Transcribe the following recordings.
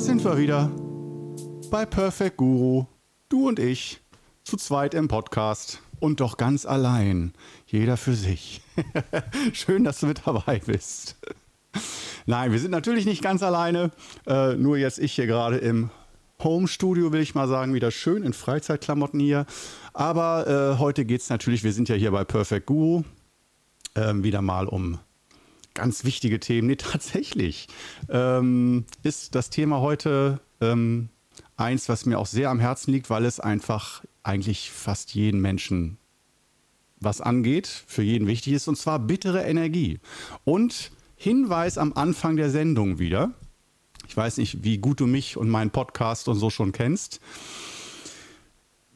sind wir wieder. Bei Perfect Guru. Du und ich. Zu zweit im Podcast. Und doch ganz allein. Jeder für sich. Schön, dass du mit dabei bist. Nein, wir sind natürlich nicht ganz alleine. Äh, nur jetzt ich hier gerade im Home-Studio, will ich mal sagen, wieder schön in Freizeitklamotten hier. Aber äh, heute geht es natürlich, wir sind ja hier bei Perfect Guru, äh, wieder mal um ganz wichtige Themen. Nee, tatsächlich ähm, ist das Thema heute ähm, eins, was mir auch sehr am Herzen liegt, weil es einfach eigentlich fast jeden Menschen was angeht, für jeden wichtig ist, und zwar bittere Energie. Und Hinweis am Anfang der Sendung wieder. Ich weiß nicht, wie gut du mich und meinen Podcast und so schon kennst.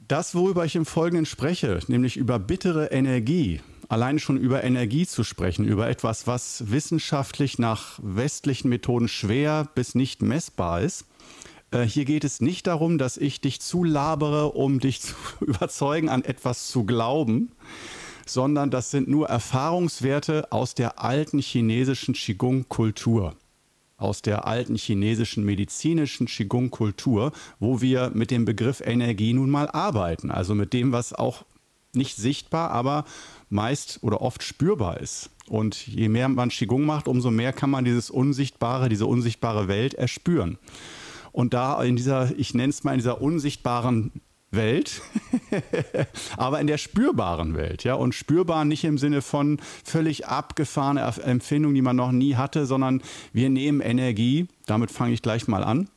Das, worüber ich im Folgenden spreche, nämlich über bittere Energie, allein schon über Energie zu sprechen, über etwas, was wissenschaftlich nach westlichen Methoden schwer bis nicht messbar ist. Äh, hier geht es nicht darum, dass ich dich zulabere, um dich zu überzeugen, an etwas zu glauben, sondern das sind nur Erfahrungswerte aus der alten chinesischen Qigong-Kultur aus der alten chinesischen medizinischen Qigong-Kultur, wo wir mit dem Begriff Energie nun mal arbeiten. Also mit dem, was auch nicht sichtbar, aber meist oder oft spürbar ist. Und je mehr man Qigong macht, umso mehr kann man dieses Unsichtbare, diese unsichtbare Welt erspüren. Und da in dieser, ich nenne es mal in dieser unsichtbaren Welt, aber in der spürbaren Welt, ja, und spürbar nicht im Sinne von völlig abgefahrene Empfindung, die man noch nie hatte, sondern wir nehmen Energie, damit fange ich gleich mal an.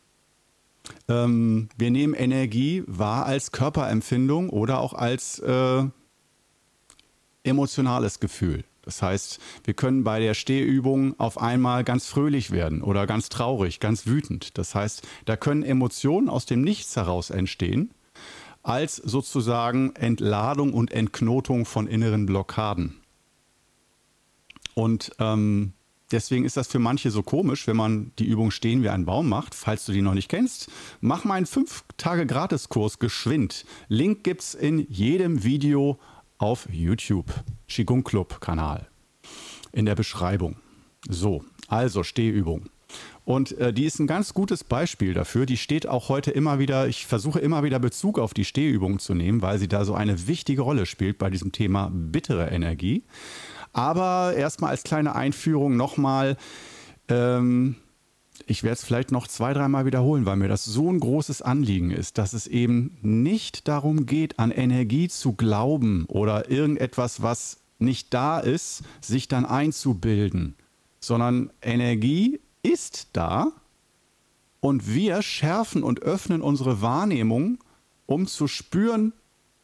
Ähm, wir nehmen Energie wahr als Körperempfindung oder auch als äh, emotionales Gefühl. Das heißt, wir können bei der Stehübung auf einmal ganz fröhlich werden oder ganz traurig, ganz wütend. Das heißt, da können Emotionen aus dem Nichts heraus entstehen als sozusagen Entladung und Entknotung von inneren Blockaden. Und ähm, deswegen ist das für manche so komisch, wenn man die Übung Stehen wie ein Baum macht. Falls du die noch nicht kennst, mach meinen 5-Tage-Gratiskurs geschwind. Link gibt es in jedem Video auf YouTube, Qigong Club Kanal, in der Beschreibung. So, also Stehübung. Und äh, die ist ein ganz gutes Beispiel dafür. Die steht auch heute immer wieder, ich versuche immer wieder Bezug auf die Stehübung zu nehmen, weil sie da so eine wichtige Rolle spielt bei diesem Thema bittere Energie. Aber erstmal als kleine Einführung nochmal, ähm, ich werde es vielleicht noch zwei, dreimal wiederholen, weil mir das so ein großes Anliegen ist, dass es eben nicht darum geht, an Energie zu glauben oder irgendetwas, was nicht da ist, sich dann einzubilden, sondern Energie ist da und wir schärfen und öffnen unsere Wahrnehmung, um zu spüren,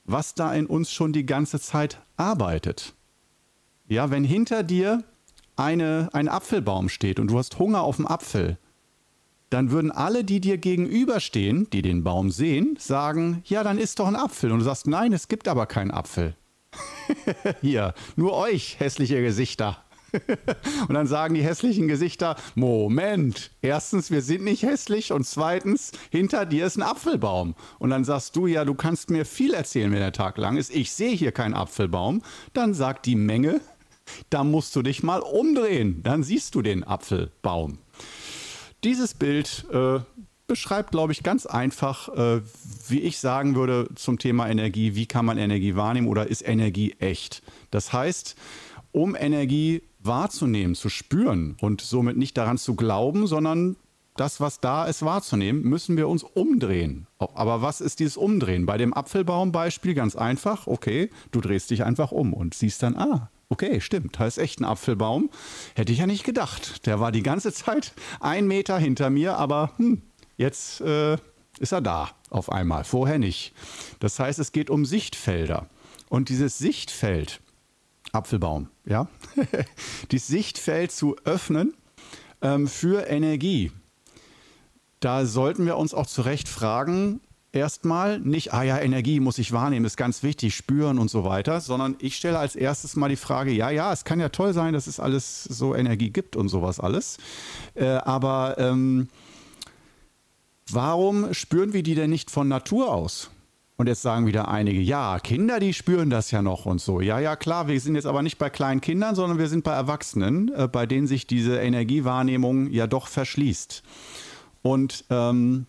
was da in uns schon die ganze Zeit arbeitet. Ja, wenn hinter dir eine, ein Apfelbaum steht und du hast Hunger auf dem Apfel, dann würden alle, die dir gegenüberstehen, die den Baum sehen, sagen, ja, dann ist doch ein Apfel. Und du sagst, nein, es gibt aber keinen Apfel. Hier, nur euch, hässliche Gesichter. und dann sagen die hässlichen Gesichter, Moment, erstens, wir sind nicht hässlich und zweitens, hinter dir ist ein Apfelbaum. Und dann sagst du, ja, du kannst mir viel erzählen, wenn der Tag lang ist. Ich sehe hier keinen Apfelbaum. Dann sagt die Menge, da musst du dich mal umdrehen. Dann siehst du den Apfelbaum. Dieses Bild äh, beschreibt, glaube ich, ganz einfach, äh, wie ich sagen würde zum Thema Energie, wie kann man Energie wahrnehmen oder ist Energie echt? Das heißt, um Energie wahrzunehmen, zu spüren und somit nicht daran zu glauben, sondern das, was da ist, wahrzunehmen, müssen wir uns umdrehen. Aber was ist dieses Umdrehen? Bei dem Apfelbaumbeispiel ganz einfach, okay, du drehst dich einfach um und siehst dann, ah, okay, stimmt, da ist echt ein Apfelbaum. Hätte ich ja nicht gedacht. Der war die ganze Zeit ein Meter hinter mir, aber hm, jetzt äh, ist er da auf einmal, vorher nicht. Das heißt, es geht um Sichtfelder. Und dieses Sichtfeld, Apfelbaum, ja, das Sichtfeld zu öffnen ähm, für Energie. Da sollten wir uns auch zu Recht fragen, erstmal nicht, ah ja, Energie muss ich wahrnehmen, ist ganz wichtig, spüren und so weiter, sondern ich stelle als erstes mal die Frage, ja, ja, es kann ja toll sein, dass es alles so Energie gibt und sowas alles, äh, aber ähm, warum spüren wir die denn nicht von Natur aus? Und jetzt sagen wieder einige, ja, Kinder, die spüren das ja noch und so. Ja, ja, klar, wir sind jetzt aber nicht bei kleinen Kindern, sondern wir sind bei Erwachsenen, äh, bei denen sich diese Energiewahrnehmung ja doch verschließt. Und ähm,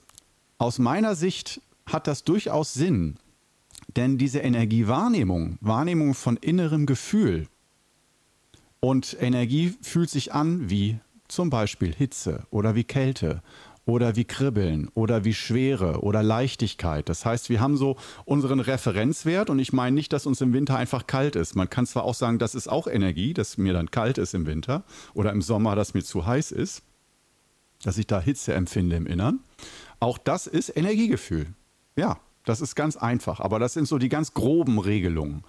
aus meiner Sicht hat das durchaus Sinn, denn diese Energiewahrnehmung, Wahrnehmung von innerem Gefühl und Energie fühlt sich an wie zum Beispiel Hitze oder wie Kälte oder wie Kribbeln oder wie Schwere oder Leichtigkeit. Das heißt, wir haben so unseren Referenzwert und ich meine nicht, dass uns im Winter einfach kalt ist. Man kann zwar auch sagen, das ist auch Energie, dass mir dann kalt ist im Winter oder im Sommer, dass mir zu heiß ist, dass ich da Hitze empfinde im Innern. Auch das ist Energiegefühl. Ja, das ist ganz einfach, aber das sind so die ganz groben Regelungen.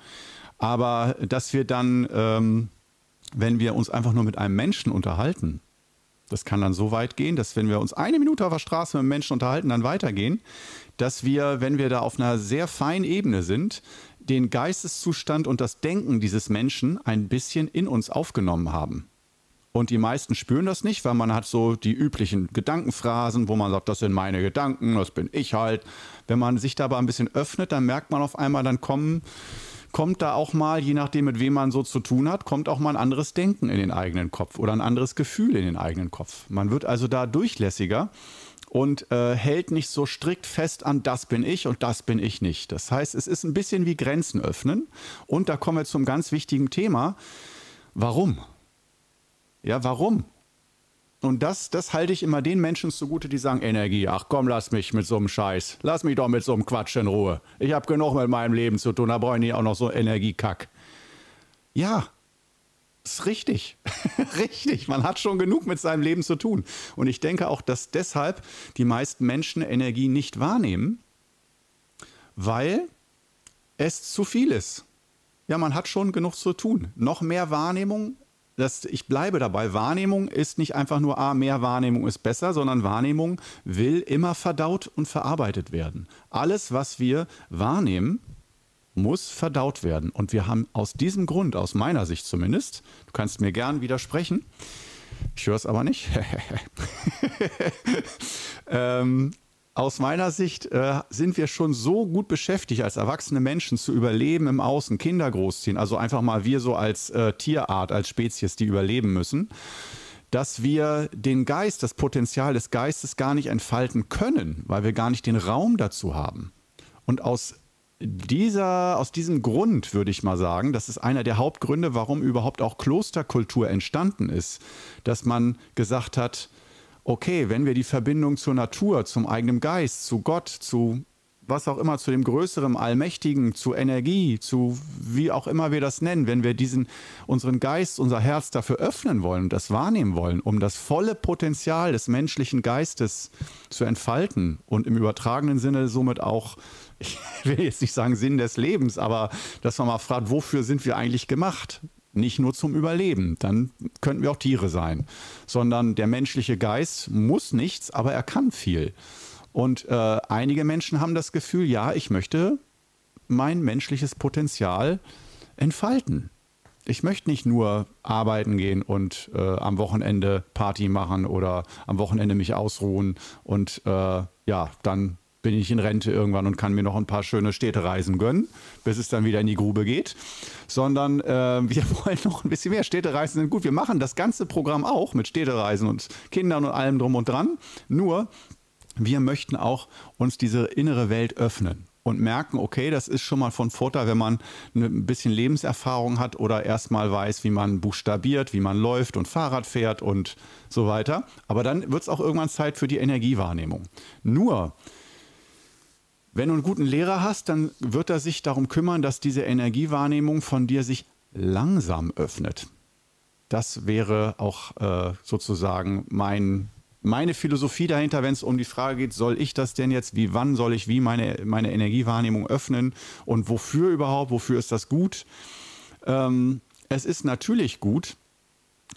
Aber dass wir dann, ähm, wenn wir uns einfach nur mit einem Menschen unterhalten, das kann dann so weit gehen, dass wenn wir uns eine Minute auf der Straße mit einem Menschen unterhalten, dann weitergehen, dass wir, wenn wir da auf einer sehr feinen Ebene sind, den Geisteszustand und das Denken dieses Menschen ein bisschen in uns aufgenommen haben. Und die meisten spüren das nicht, weil man hat so die üblichen Gedankenphrasen, wo man sagt, das sind meine Gedanken, das bin ich halt. Wenn man sich dabei ein bisschen öffnet, dann merkt man auf einmal, dann kommen kommt da auch mal, je nachdem, mit wem man so zu tun hat, kommt auch mal ein anderes Denken in den eigenen Kopf oder ein anderes Gefühl in den eigenen Kopf. Man wird also da durchlässiger und äh, hält nicht so strikt fest an, das bin ich und das bin ich nicht. Das heißt, es ist ein bisschen wie Grenzen öffnen. Und da kommen wir zum ganz wichtigen Thema. Warum? Ja, warum? Und das, das halte ich immer den Menschen zugute, die sagen, Energie, ach komm, lass mich mit so einem Scheiß. Lass mich doch mit so einem Quatsch in Ruhe. Ich habe genug mit meinem Leben zu tun, da brauche ich nicht auch noch so Energiekack. Ja, ist richtig. richtig. Man hat schon genug mit seinem Leben zu tun. Und ich denke auch, dass deshalb die meisten Menschen Energie nicht wahrnehmen, weil es zu viel ist. Ja, man hat schon genug zu tun. Noch mehr Wahrnehmung das, ich bleibe dabei, Wahrnehmung ist nicht einfach nur, ah, mehr Wahrnehmung ist besser, sondern Wahrnehmung will immer verdaut und verarbeitet werden. Alles, was wir wahrnehmen, muss verdaut werden. Und wir haben aus diesem Grund, aus meiner Sicht zumindest, du kannst mir gern widersprechen, ich höre es aber nicht, ähm, aus meiner Sicht äh, sind wir schon so gut beschäftigt, als erwachsene Menschen zu überleben im Außen, Kinder großziehen, also einfach mal wir so als äh, Tierart, als Spezies, die überleben müssen, dass wir den Geist, das Potenzial des Geistes gar nicht entfalten können, weil wir gar nicht den Raum dazu haben. Und aus dieser, aus diesem Grund würde ich mal sagen, das ist einer der Hauptgründe, warum überhaupt auch Klosterkultur entstanden ist, dass man gesagt hat, okay, wenn wir die Verbindung zur Natur, zum eigenen Geist, zu Gott, zu was auch immer, zu dem Größeren, Allmächtigen, zu Energie, zu wie auch immer wir das nennen, wenn wir diesen, unseren Geist, unser Herz dafür öffnen wollen und das wahrnehmen wollen, um das volle Potenzial des menschlichen Geistes zu entfalten und im übertragenen Sinne somit auch, ich will jetzt nicht sagen Sinn des Lebens, aber dass man mal fragt, wofür sind wir eigentlich gemacht? Nicht nur zum Überleben, dann könnten wir auch Tiere sein, sondern der menschliche Geist muss nichts, aber er kann viel. Und äh, einige Menschen haben das Gefühl, ja, ich möchte mein menschliches Potenzial entfalten. Ich möchte nicht nur arbeiten gehen und äh, am Wochenende Party machen oder am Wochenende mich ausruhen und äh, ja, dann bin ich in Rente irgendwann und kann mir noch ein paar schöne Städtereisen gönnen, bis es dann wieder in die Grube geht. Sondern äh, wir wollen noch ein bisschen mehr. Städtereisen sind gut. Wir machen das ganze Programm auch mit Städtereisen und Kindern und allem drum und dran. Nur, wir möchten auch uns diese innere Welt öffnen und merken, okay, das ist schon mal von Vorteil, wenn man ein bisschen Lebenserfahrung hat oder erstmal weiß, wie man buchstabiert, wie man läuft und Fahrrad fährt und so weiter. Aber dann wird es auch irgendwann Zeit für die Energiewahrnehmung. Nur, wenn du einen guten Lehrer hast, dann wird er sich darum kümmern, dass diese Energiewahrnehmung von dir sich langsam öffnet. Das wäre auch äh, sozusagen mein, meine Philosophie dahinter, wenn es um die Frage geht, soll ich das denn jetzt, wie wann soll ich wie meine, meine Energiewahrnehmung öffnen und wofür überhaupt, wofür ist das gut? Ähm, es ist natürlich gut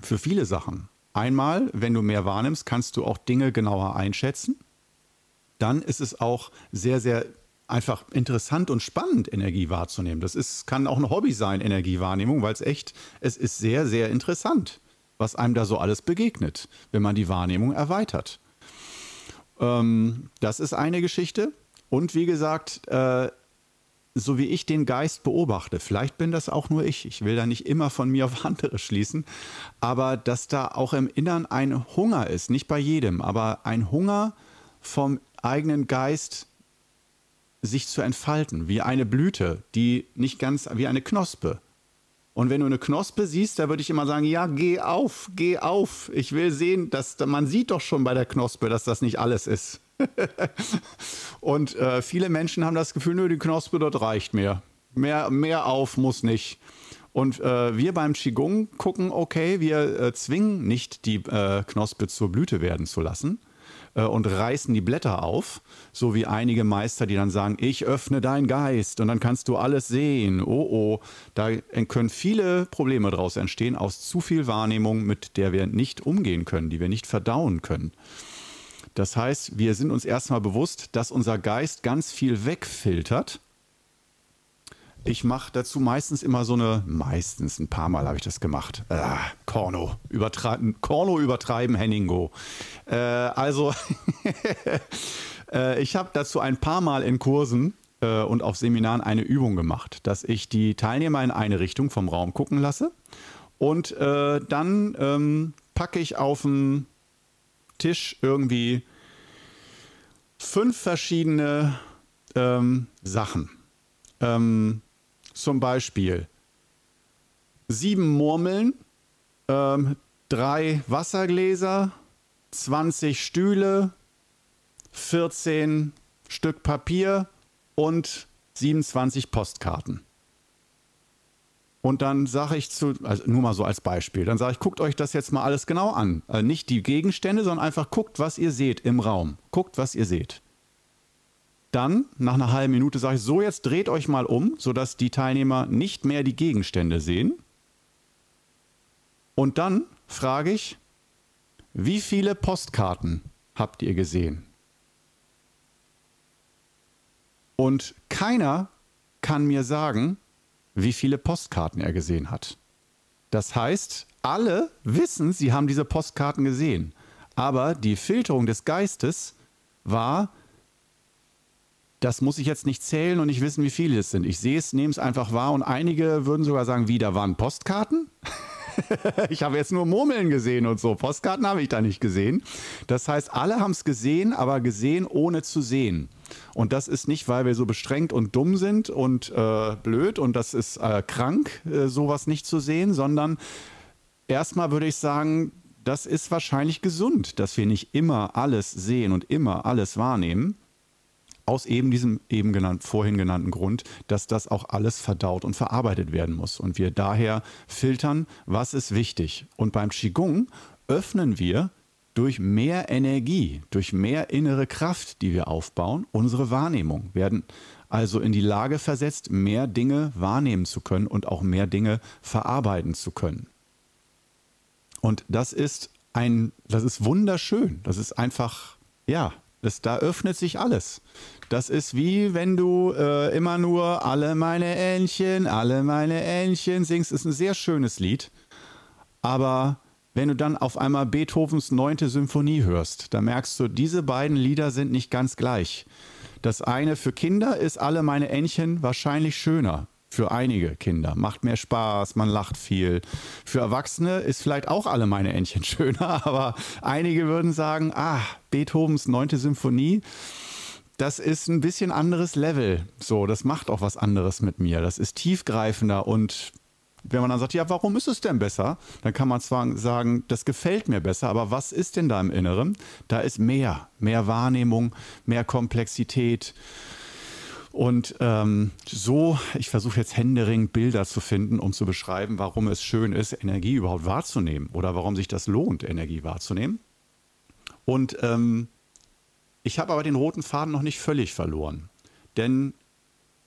für viele Sachen. Einmal, wenn du mehr wahrnimmst, kannst du auch Dinge genauer einschätzen dann ist es auch sehr, sehr einfach interessant und spannend, Energie wahrzunehmen. Das ist, kann auch ein Hobby sein, Energiewahrnehmung, weil es echt, es ist sehr, sehr interessant, was einem da so alles begegnet, wenn man die Wahrnehmung erweitert. Ähm, das ist eine Geschichte. Und wie gesagt, äh, so wie ich den Geist beobachte, vielleicht bin das auch nur ich, ich will da nicht immer von mir auf andere schließen, aber dass da auch im Innern ein Hunger ist, nicht bei jedem, aber ein Hunger vom eigenen Geist sich zu entfalten, wie eine Blüte, die nicht ganz wie eine Knospe. Und wenn du eine Knospe siehst, da würde ich immer sagen, ja, geh auf, geh auf. Ich will sehen, dass man sieht doch schon bei der Knospe, dass das nicht alles ist. und äh, viele Menschen haben das Gefühl, nur die Knospe dort reicht mir. Mehr, mehr auf muss nicht. Und äh, wir beim Qigong gucken, okay, wir äh, zwingen nicht die äh, Knospe zur Blüte werden zu lassen äh, und reißen die Blätter auf, so wie einige Meister, die dann sagen, ich öffne deinen Geist und dann kannst du alles sehen. Oh oh, da können viele Probleme daraus entstehen aus zu viel Wahrnehmung, mit der wir nicht umgehen können, die wir nicht verdauen können. Das heißt, wir sind uns erstmal bewusst, dass unser Geist ganz viel wegfiltert. Ich mache dazu meistens immer so eine, meistens ein paar Mal habe ich das gemacht. Ah, Korno, übertreiben, Korno übertreiben, Henningo. Äh, also, äh, ich habe dazu ein paar Mal in Kursen äh, und auf Seminaren eine Übung gemacht, dass ich die Teilnehmer in eine Richtung vom Raum gucken lasse und äh, dann ähm, packe ich auf den Tisch irgendwie fünf verschiedene ähm, Sachen. Ähm, zum Beispiel sieben Murmeln, ähm, drei Wassergläser, 20 Stühle, 14 Stück Papier und 27 Postkarten. Und dann sage ich zu, also nur mal so als Beispiel, dann sage ich, guckt euch das jetzt mal alles genau an. Also nicht die Gegenstände, sondern einfach guckt, was ihr seht im Raum. Guckt, was ihr seht. Dann, nach einer halben Minute, sage ich, so, jetzt dreht euch mal um, sodass die Teilnehmer nicht mehr die Gegenstände sehen. Und dann frage ich, wie viele Postkarten habt ihr gesehen? Und keiner kann mir sagen, wie viele Postkarten er gesehen hat. Das heißt, alle wissen, sie haben diese Postkarten gesehen. Aber die Filterung des Geistes war, das muss ich jetzt nicht zählen und nicht wissen, wie viele es sind. Ich sehe es, nehme es einfach wahr und einige würden sogar sagen, wie, da waren Postkarten? ich habe jetzt nur Murmeln gesehen und so. Postkarten habe ich da nicht gesehen. Das heißt, alle haben es gesehen, aber gesehen ohne zu sehen. Und das ist nicht, weil wir so bestrengt und dumm sind und äh, blöd und das ist äh, krank, äh, sowas nicht zu sehen, sondern erstmal würde ich sagen, das ist wahrscheinlich gesund, dass wir nicht immer alles sehen und immer alles wahrnehmen aus eben diesem eben genannt, vorhin genannten Grund, dass das auch alles verdaut und verarbeitet werden muss. Und wir daher filtern, was ist wichtig. Und beim Qigong öffnen wir durch mehr Energie, durch mehr innere Kraft, die wir aufbauen, unsere Wahrnehmung, werden also in die Lage versetzt, mehr Dinge wahrnehmen zu können und auch mehr Dinge verarbeiten zu können. Und das ist ein, das ist wunderschön. Das ist einfach, ja, das, da öffnet sich alles. Das ist wie wenn du äh, immer nur alle meine Entchen, alle meine Entchen singst. Ist ein sehr schönes Lied. Aber wenn du dann auf einmal Beethovens neunte Symphonie hörst, da merkst du, diese beiden Lieder sind nicht ganz gleich. Das eine für Kinder ist alle meine Entchen wahrscheinlich schöner. Für einige Kinder. Macht mehr Spaß, man lacht viel. Für Erwachsene ist vielleicht auch alle meine Entchen schöner, aber einige würden sagen, ah, Beethovens neunte Symphonie, das ist ein bisschen anderes Level. So, das macht auch was anderes mit mir. Das ist tiefgreifender und wenn man dann sagt, ja, warum ist es denn besser? Dann kann man zwar sagen, das gefällt mir besser, aber was ist denn da im Inneren? Da ist mehr, mehr Wahrnehmung, mehr Komplexität. Und ähm, so, ich versuche jetzt händeringend Bilder zu finden, um zu beschreiben, warum es schön ist, Energie überhaupt wahrzunehmen oder warum sich das lohnt, Energie wahrzunehmen. Und ähm, ich habe aber den roten Faden noch nicht völlig verloren, denn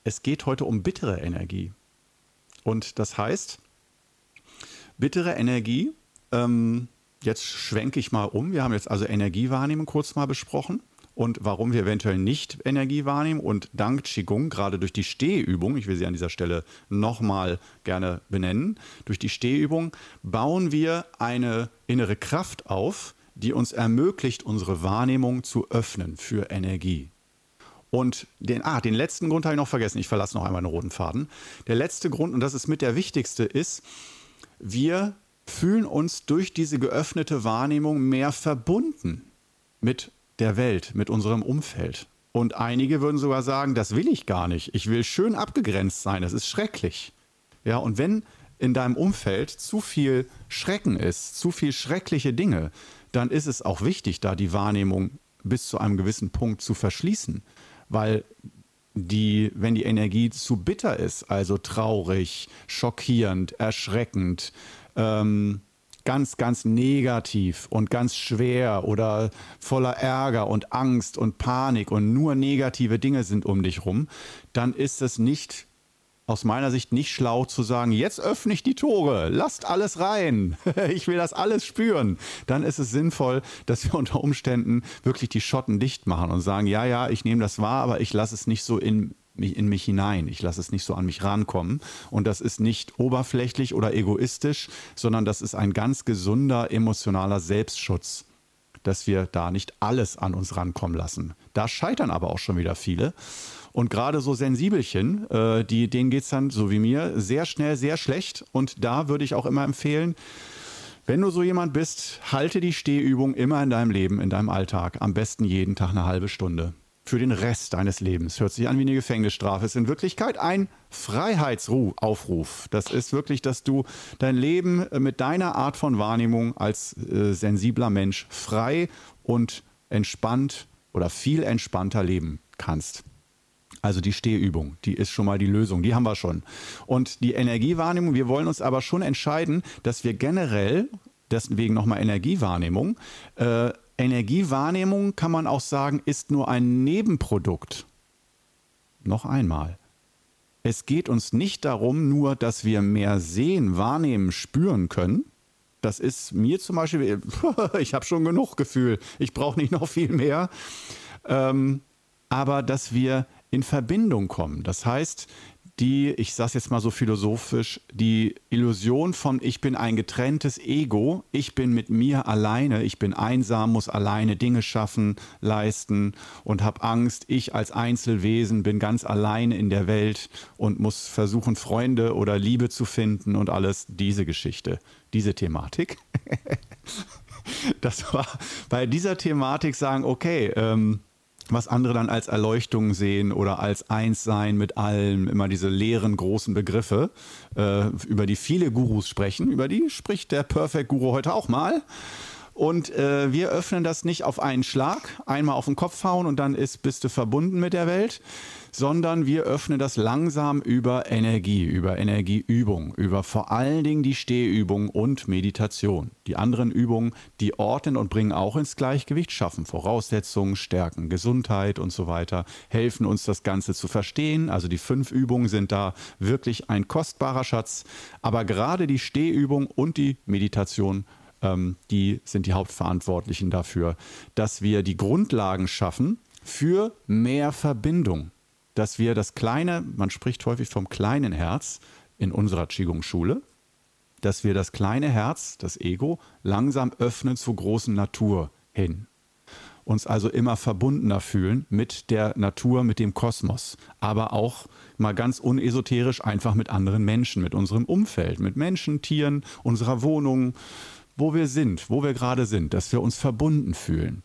es geht heute um bittere Energie. Und das heißt, bittere Energie, ähm, jetzt schwenke ich mal um, wir haben jetzt also Energiewahrnehmung kurz mal besprochen und warum wir eventuell nicht Energie wahrnehmen. Und dank Qigong, gerade durch die Stehübung, ich will sie an dieser Stelle nochmal gerne benennen, durch die Stehübung bauen wir eine innere Kraft auf, die uns ermöglicht, unsere Wahrnehmung zu öffnen für Energie. Und den, ah, den letzten Grund habe ich noch vergessen. Ich verlasse noch einmal den roten Faden. Der letzte Grund, und das ist mit der wichtigste, ist, wir fühlen uns durch diese geöffnete Wahrnehmung mehr verbunden mit der Welt, mit unserem Umfeld. Und einige würden sogar sagen, das will ich gar nicht. Ich will schön abgegrenzt sein. Das ist schrecklich. Ja, und wenn in deinem Umfeld zu viel Schrecken ist, zu viel schreckliche Dinge, dann ist es auch wichtig, da die Wahrnehmung bis zu einem gewissen Punkt zu verschließen. Weil die, wenn die Energie zu bitter ist, also traurig, schockierend, erschreckend, ähm, ganz, ganz negativ und ganz schwer oder voller Ärger und Angst und Panik und nur negative Dinge sind um dich rum, dann ist es nicht aus meiner Sicht nicht schlau zu sagen, jetzt öffne ich die Tore, lasst alles rein, ich will das alles spüren. Dann ist es sinnvoll, dass wir unter Umständen wirklich die Schotten dicht machen und sagen, ja, ja, ich nehme das wahr, aber ich lasse es nicht so in in mich hinein. Ich lasse es nicht so an mich rankommen. Und das ist nicht oberflächlich oder egoistisch, sondern das ist ein ganz gesunder emotionaler Selbstschutz, dass wir da nicht alles an uns rankommen lassen. Da scheitern aber auch schon wieder viele. Und gerade so Sensibelchen, äh, die, denen geht es dann, so wie mir, sehr schnell, sehr schlecht. Und da würde ich auch immer empfehlen, wenn du so jemand bist, halte die Stehübung immer in deinem Leben, in deinem Alltag. Am besten jeden Tag eine halbe Stunde für den Rest deines Lebens. Hört sich an wie eine Gefängnisstrafe. Ist in Wirklichkeit ein Freiheitsaufruf. Das ist wirklich, dass du dein Leben mit deiner Art von Wahrnehmung als äh, sensibler Mensch frei und entspannt oder viel entspannter leben kannst. Also die Stehübung, die ist schon mal die Lösung, die haben wir schon. Und die Energiewahrnehmung, wir wollen uns aber schon entscheiden, dass wir generell, deswegen nochmal Energiewahrnehmung, äh, Energiewahrnehmung kann man auch sagen, ist nur ein Nebenprodukt. Noch einmal. Es geht uns nicht darum, nur, dass wir mehr sehen, wahrnehmen, spüren können. Das ist mir zum Beispiel, ich habe schon genug Gefühl, ich brauche nicht noch viel mehr. Ähm, aber dass wir in Verbindung kommen. Das heißt, die, ich sage jetzt mal so philosophisch, die Illusion von ich bin ein getrenntes Ego, ich bin mit mir alleine, ich bin einsam, muss alleine Dinge schaffen, leisten und habe Angst, ich als Einzelwesen bin ganz alleine in der Welt und muss versuchen, Freunde oder Liebe zu finden und alles, diese Geschichte, diese Thematik. das war bei dieser Thematik sagen, okay, ähm, was andere dann als Erleuchtung sehen oder als Einssein mit allem, immer diese leeren großen Begriffe, äh, über die viele Gurus sprechen. Über die spricht der Perfect Guru heute auch mal. Und äh, wir öffnen das nicht auf einen Schlag, einmal auf den Kopf hauen und dann ist, bist du verbunden mit der Welt, sondern wir öffnen das langsam über Energie, über Energieübung, über vor allen Dingen die Stehübung und Meditation. Die anderen Übungen, die ordnen und bringen auch ins Gleichgewicht, schaffen Voraussetzungen, stärken Gesundheit und so weiter, helfen uns das Ganze zu verstehen. Also die fünf Übungen sind da wirklich ein kostbarer Schatz. Aber gerade die Stehübung und die Meditation ähm, die sind die Hauptverantwortlichen dafür, dass wir die Grundlagen schaffen für mehr Verbindung dass wir das kleine, man spricht häufig vom kleinen Herz in unserer Qigong-Schule, dass wir das kleine Herz, das Ego, langsam öffnen zur großen Natur hin. Uns also immer verbundener fühlen mit der Natur, mit dem Kosmos, aber auch mal ganz unesoterisch einfach mit anderen Menschen, mit unserem Umfeld, mit Menschen, Tieren, unserer Wohnung, wo wir sind, wo wir gerade sind, dass wir uns verbunden fühlen.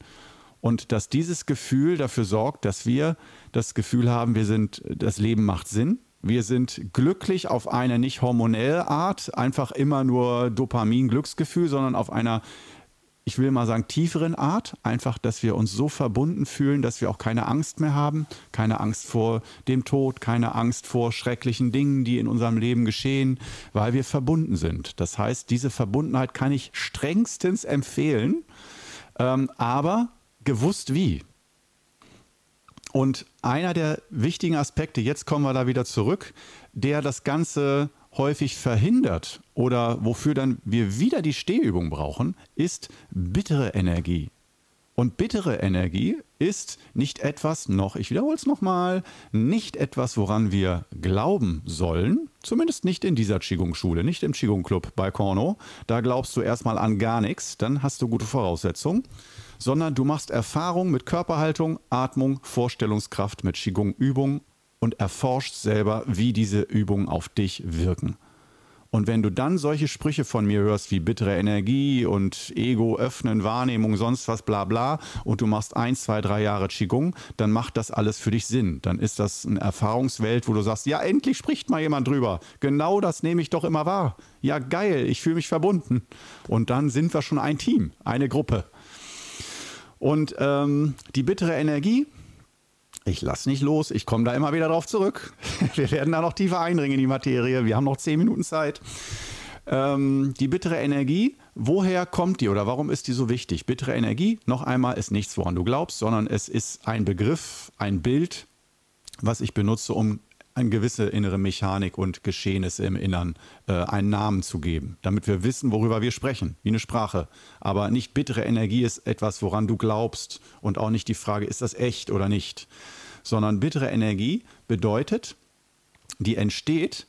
Und dass dieses Gefühl dafür sorgt, dass wir das Gefühl haben, wir sind, das Leben macht Sinn. Wir sind glücklich auf eine nicht hormonelle Art, einfach immer nur Dopamin-Glücksgefühl, sondern auf einer, ich will mal sagen, tieferen Art. Einfach, dass wir uns so verbunden fühlen, dass wir auch keine Angst mehr haben. Keine Angst vor dem Tod, keine Angst vor schrecklichen Dingen, die in unserem Leben geschehen, weil wir verbunden sind. Das heißt, diese Verbundenheit kann ich strengstens empfehlen. Ähm, aber gewusst wie. Und einer der wichtigen Aspekte, jetzt kommen wir da wieder zurück, der das Ganze häufig verhindert oder wofür dann wir wieder die Stehübung brauchen, ist bittere Energie. Und bittere Energie ist nicht etwas noch, ich wiederhole es nochmal, nicht etwas, woran wir glauben sollen, zumindest nicht in dieser Qigong-Schule, nicht im Qigong-Club bei Korno. Da glaubst du erstmal an gar nichts, dann hast du gute Voraussetzungen, sondern du machst Erfahrung mit Körperhaltung, Atmung, Vorstellungskraft, mit Qigong-Übung und erforschst selber, wie diese Übungen auf dich wirken. Und wenn du dann solche Sprüche von mir hörst wie bittere Energie und Ego öffnen, Wahrnehmung, sonst was, bla bla, und du machst ein, zwei, drei Jahre Qigong, dann macht das alles für dich Sinn. Dann ist das eine Erfahrungswelt, wo du sagst, ja, endlich spricht mal jemand drüber. Genau das nehme ich doch immer wahr. Ja, geil, ich fühle mich verbunden. Und dann sind wir schon ein Team, eine Gruppe. Und ähm, die bittere Energie, ich lasse nicht los, ich komme da immer wieder drauf zurück. Wir werden da noch tiefer eindringen in die Materie. Wir haben noch zehn Minuten Zeit. Ähm, die bittere Energie, woher kommt die oder warum ist die so wichtig? Bittere Energie, noch einmal, ist nichts, woran du glaubst, sondern es ist ein Begriff, ein Bild, was ich benutze, um eine gewisse innere Mechanik und Geschehnisse im Innern äh, einen Namen zu geben, damit wir wissen, worüber wir sprechen, wie eine Sprache. Aber nicht bittere Energie ist etwas, woran du glaubst und auch nicht die Frage, ist das echt oder nicht, sondern bittere Energie bedeutet, die entsteht,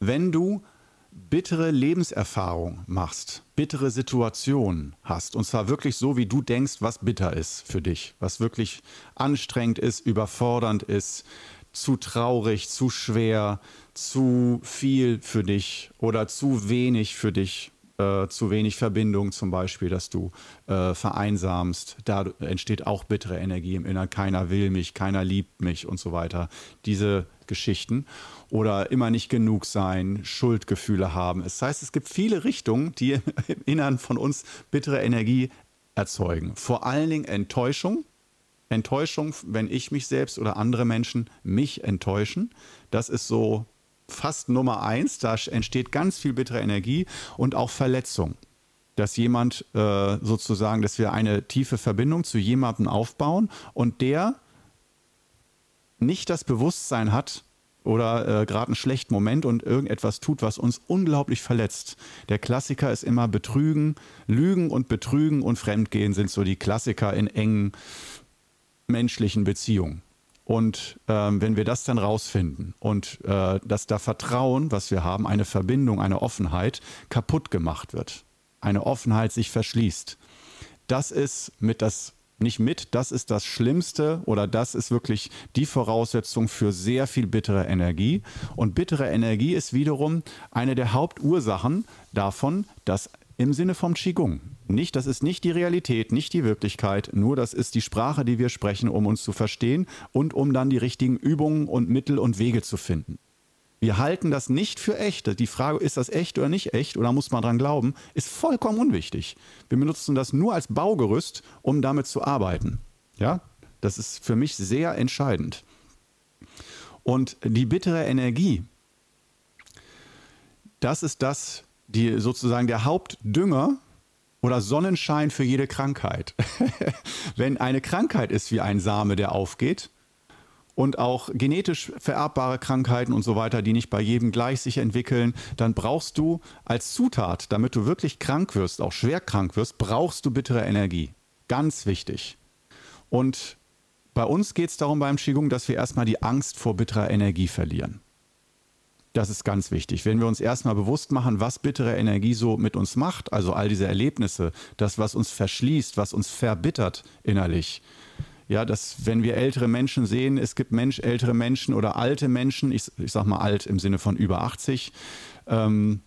wenn du bittere Lebenserfahrung machst, bittere Situationen hast. Und zwar wirklich so, wie du denkst, was bitter ist für dich, was wirklich anstrengend ist, überfordernd ist, zu traurig, zu schwer, zu viel für dich oder zu wenig für dich, äh, zu wenig Verbindung zum Beispiel, dass du äh, vereinsamst. Da entsteht auch bittere Energie im Inneren. Keiner will mich, keiner liebt mich und so weiter. Diese Geschichten. Oder immer nicht genug sein, Schuldgefühle haben. Das heißt, es gibt viele Richtungen, die im Inneren von uns bittere Energie erzeugen. Vor allen Dingen Enttäuschung, Enttäuschung, wenn ich mich selbst oder andere Menschen mich enttäuschen. Das ist so fast Nummer eins. Da entsteht ganz viel bittere Energie und auch Verletzung. Dass jemand äh, sozusagen, dass wir eine tiefe Verbindung zu jemandem aufbauen und der nicht das Bewusstsein hat oder äh, gerade einen schlechten Moment und irgendetwas tut, was uns unglaublich verletzt. Der Klassiker ist immer Betrügen, Lügen und Betrügen und Fremdgehen sind so die Klassiker in engen menschlichen Beziehung. Und ähm, wenn wir das dann rausfinden und äh, dass da Vertrauen, was wir haben, eine Verbindung, eine Offenheit kaputt gemacht wird, eine Offenheit sich verschließt, das ist mit das nicht mit, das ist das Schlimmste oder das ist wirklich die Voraussetzung für sehr viel bittere Energie. Und bittere Energie ist wiederum eine der Hauptursachen davon, dass im Sinne vom Qigong. Nicht, das ist nicht die Realität, nicht die Wirklichkeit, nur das ist die Sprache, die wir sprechen, um uns zu verstehen und um dann die richtigen Übungen und Mittel und Wege zu finden. Wir halten das nicht für echt. Die Frage, ist das echt oder nicht echt oder muss man dran glauben, ist vollkommen unwichtig. Wir benutzen das nur als Baugerüst, um damit zu arbeiten. Ja, das ist für mich sehr entscheidend. Und die bittere Energie, das ist das, die sozusagen der Hauptdünger oder Sonnenschein für jede Krankheit. Wenn eine Krankheit ist wie ein Same, der aufgeht, und auch genetisch vererbbare Krankheiten und so weiter, die nicht bei jedem gleich sich entwickeln, dann brauchst du als Zutat, damit du wirklich krank wirst, auch schwer krank wirst, brauchst du bittere Energie. Ganz wichtig. Und bei uns geht es darum beim Qigong, dass wir erstmal die Angst vor bitterer Energie verlieren. Das ist ganz wichtig. Wenn wir uns erstmal bewusst machen, was bittere Energie so mit uns macht, also all diese Erlebnisse, das, was uns verschließt, was uns verbittert innerlich. Ja, dass wenn wir ältere Menschen sehen, es gibt Mensch, ältere Menschen oder alte Menschen, ich, ich sag mal alt im Sinne von über 80, ähm,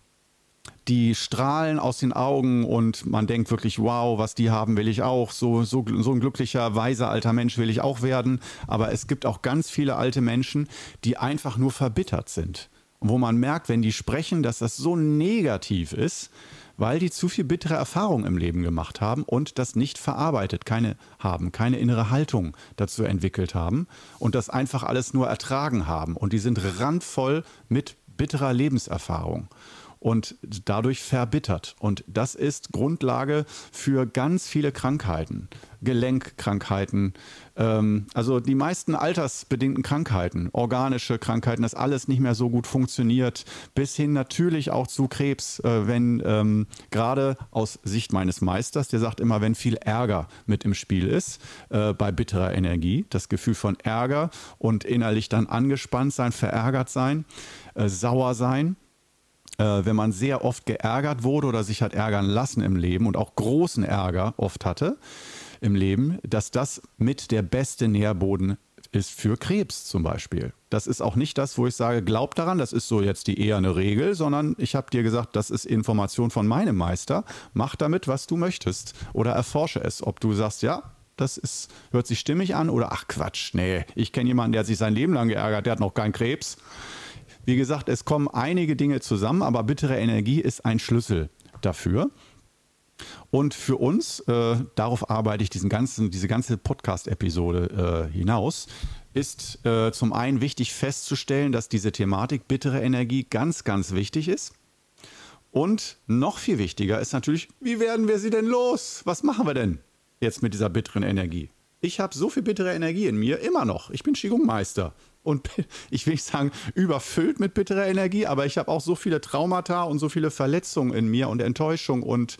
die strahlen aus den Augen und man denkt wirklich, wow, was die haben, will ich auch. So, so, so ein glücklicher, weiser alter Mensch will ich auch werden. Aber es gibt auch ganz viele alte Menschen, die einfach nur verbittert sind wo man merkt, wenn die sprechen, dass das so negativ ist, weil die zu viel bittere Erfahrung im Leben gemacht haben und das nicht verarbeitet, keine haben, keine innere Haltung dazu entwickelt haben und das einfach alles nur ertragen haben. Und die sind randvoll mit bitterer Lebenserfahrung. und dadurch verbittert. Und das ist Grundlage für ganz viele Krankheiten, Gelenkkrankheiten, ähm, also die meisten altersbedingten Krankheiten, organische Krankheiten, dass alles nicht mehr so gut funktioniert, bis hin natürlich auch zu Krebs, äh, wenn ähm, gerade aus Sicht meines Meisters, der sagt immer, wenn viel Ärger mit im Spiel ist, äh, bei bitterer Energie, das Gefühl von Ärger und innerlich dann angespannt sein, verärgert sein, äh, sauer sein, äh, wenn man sehr oft geärgert wurde oder sich hat ärgern lassen im Leben und auch großen Ärger oft hatte im Leben, dass das mit der beste Nährboden ist für Krebs zum Beispiel. Das ist auch nicht das, wo ich sage, glaub daran, das ist so jetzt die eher eine Regel, sondern ich habe dir gesagt, das ist Information von meinem Meister. Mach damit, was du möchtest oder erforsche es. Ob du sagst, ja, das ist, hört sich stimmig an oder ach Quatsch, nee, ich kenne jemanden, der sich sein Leben lang geärgert, der hat noch keinen Krebs. Wie gesagt, es kommen einige Dinge zusammen, aber bittere Energie ist ein Schlüssel dafür. Und für uns, äh, darauf arbeite ich diesen ganzen, diese ganze Podcast-Episode äh, hinaus, ist äh, zum einen wichtig festzustellen, dass diese Thematik bittere Energie ganz, ganz wichtig ist. Und noch viel wichtiger ist natürlich, wie werden wir sie denn los? Was machen wir denn jetzt mit dieser bitteren Energie? Ich habe so viel bittere Energie in mir, immer noch. Ich bin Qigong-Meister und ich will nicht sagen überfüllt mit bitterer Energie, aber ich habe auch so viele Traumata und so viele Verletzungen in mir und Enttäuschung und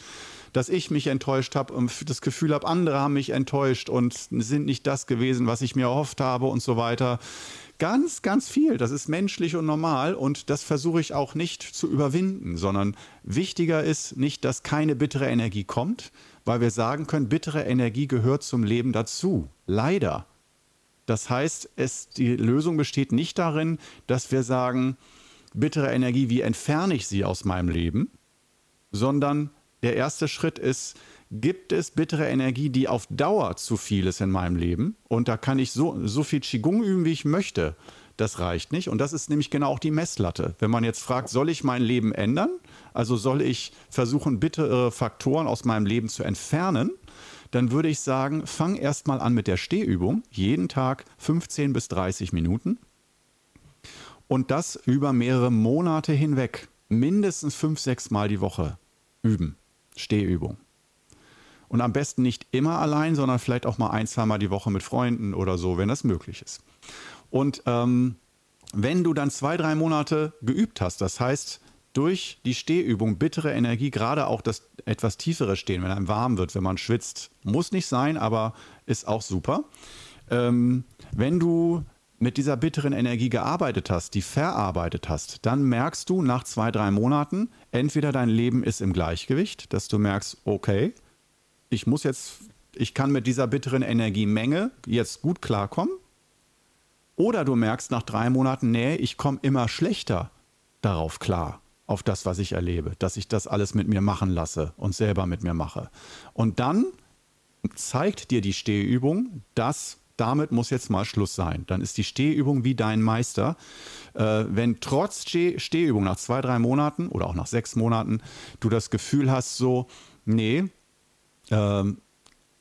dass ich mich enttäuscht habe und das Gefühl habe, andere haben mich enttäuscht und sind nicht das gewesen, was ich mir erhofft habe und so weiter. Ganz, ganz viel. Das ist menschlich und normal und das versuche ich auch nicht zu überwinden, sondern wichtiger ist nicht, dass keine bittere Energie kommt, weil wir sagen können, bittere Energie gehört zum Leben dazu. Leider. Das heißt, es, die Lösung besteht nicht darin, dass wir sagen, bittere Energie, wie entferne ich sie aus meinem Leben, sondern der erste Schritt ist, gibt es bittere Energie, die auf Dauer zu viel ist in meinem Leben und da kann ich so, so viel Qigong üben, wie ich möchte. Das reicht nicht. Und das ist nämlich genau auch die Messlatte. Wenn man jetzt fragt, soll ich mein Leben ändern? Also soll ich versuchen, bittere Faktoren aus meinem Leben zu entfernen? dann würde ich sagen, fang erstmal an mit der Stehübung, jeden Tag 15 bis 30 Minuten und das über mehrere Monate hinweg, mindestens fünf, sechs Mal die Woche üben, Stehübung. Und am besten nicht immer allein, sondern vielleicht auch mal ein, zwei Mal die Woche mit Freunden oder so, wenn das möglich ist. Und ähm, wenn du dann zwei, drei Monate geübt hast, das heißt, durch die Stehübung bittere Energie, gerade auch das etwas tiefere Stehen, wenn einem warm wird, wenn man schwitzt, muss nicht sein, aber ist auch super. Ähm, wenn du mit dieser bitteren Energie gearbeitet hast, die verarbeitet hast, dann merkst du nach zwei, drei Monaten, entweder dein Leben ist im Gleichgewicht, dass du merkst, okay, ich muss jetzt, ich kann mit dieser bitteren Energiemenge jetzt gut klarkommen. Oder du merkst nach drei Monaten, nee, ich komme immer schlechter darauf klar auf das, was ich erlebe, dass ich das alles mit mir machen lasse und selber mit mir mache. Und dann zeigt dir die Stehübung, dass damit muss jetzt mal Schluss sein. Dann ist die Stehübung wie dein Meister. Äh, wenn trotz Steh Stehübung nach zwei, drei Monaten oder auch nach sechs Monaten du das Gefühl hast, so, nee, äh,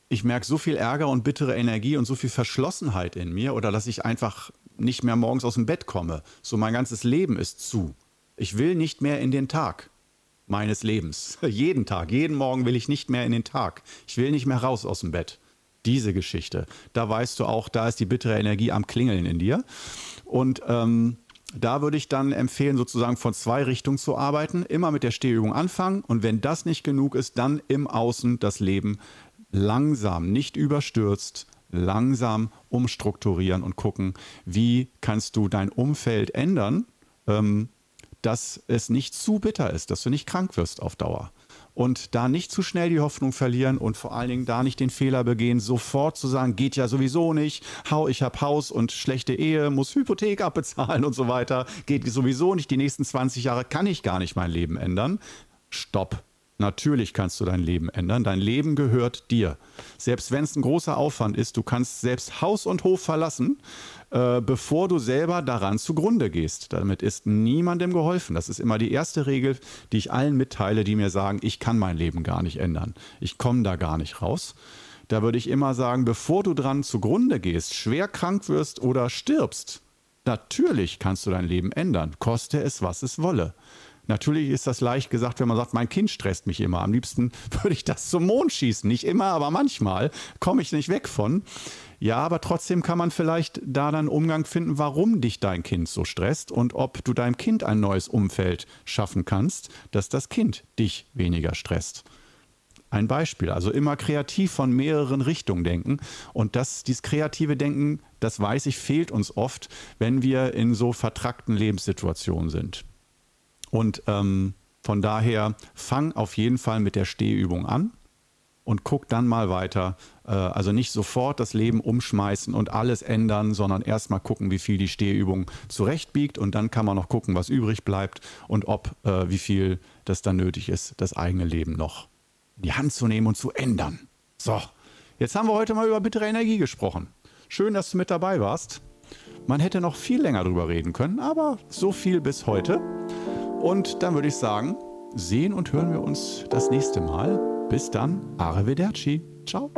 ich merke so viel Ärger und bittere Energie und so viel Verschlossenheit in mir oder dass ich einfach nicht mehr morgens aus dem Bett komme. So mein ganzes Leben ist zu. Ich will nicht mehr in den Tag meines Lebens. jeden Tag, jeden Morgen will ich nicht mehr in den Tag. Ich will nicht mehr raus aus dem Bett. Diese Geschichte. Da weißt du auch, da ist die bittere Energie am Klingeln in dir. Und ähm, da würde ich dann empfehlen, sozusagen von zwei Richtungen zu arbeiten. Immer mit der Stehübung anfangen und wenn das nicht genug ist, dann im Außen das Leben langsam, nicht überstürzt, langsam umstrukturieren und gucken, wie kannst du dein Umfeld ändern, ähm, dass es nicht zu bitter ist, dass du nicht krank wirst auf Dauer. Und da nicht zu schnell die Hoffnung verlieren und vor allen Dingen da nicht den Fehler begehen, sofort zu sagen, geht ja sowieso nicht, hau, ich habe Haus und schlechte Ehe, muss Hypothek abbezahlen und so weiter, geht sowieso nicht, die nächsten 20 Jahre kann ich gar nicht mein Leben ändern. Stopp. Natürlich kannst du dein Leben ändern. Dein Leben gehört dir. Selbst wenn es ein großer Aufwand ist, du kannst selbst Haus und Hof verlassen, äh, bevor du selber daran zugrunde gehst. Damit ist niemandem geholfen. Das ist immer die erste Regel, die ich allen mitteile, die mir sagen, ich kann mein Leben gar nicht ändern. Ich komme da gar nicht raus. Da würde ich immer sagen, bevor du dran zugrunde gehst, schwer krank wirst oder stirbst, natürlich kannst du dein Leben ändern, koste es, was es wolle. Natürlich ist das leicht gesagt, wenn man sagt, mein Kind stresst mich immer. Am liebsten würde ich das zum Mond schießen. Nicht immer, aber manchmal komme ich nicht weg von. Ja, aber trotzdem kann man vielleicht da dann Umgang finden, warum dich dein Kind so stresst und ob du deinem Kind ein neues Umfeld schaffen kannst, dass das Kind dich weniger stresst. Ein Beispiel, also immer kreativ von mehreren Richtungen denken. Und das, dieses kreative Denken, das weiß ich, fehlt uns oft, wenn wir in so vertrackten Lebenssituationen sind. Und ähm, von daher fang auf jeden Fall mit der Stehübung an und guck dann mal weiter. Äh, also nicht sofort das Leben umschmeißen und alles ändern, sondern erstmal gucken, wie viel die Stehübung zurechtbiegt und dann kann man noch gucken, was übrig bleibt und ob, äh, wie viel das dann nötig ist, das eigene Leben noch in die Hand zu nehmen und zu ändern. So, jetzt haben wir heute mal über bittere Energie gesprochen. Schön, dass du mit dabei warst. Man hätte noch viel länger drüber reden können, aber so viel bis heute. Und dann würde ich sagen, sehen und hören wir uns das nächste Mal. Bis dann, arrivederci. Ciao.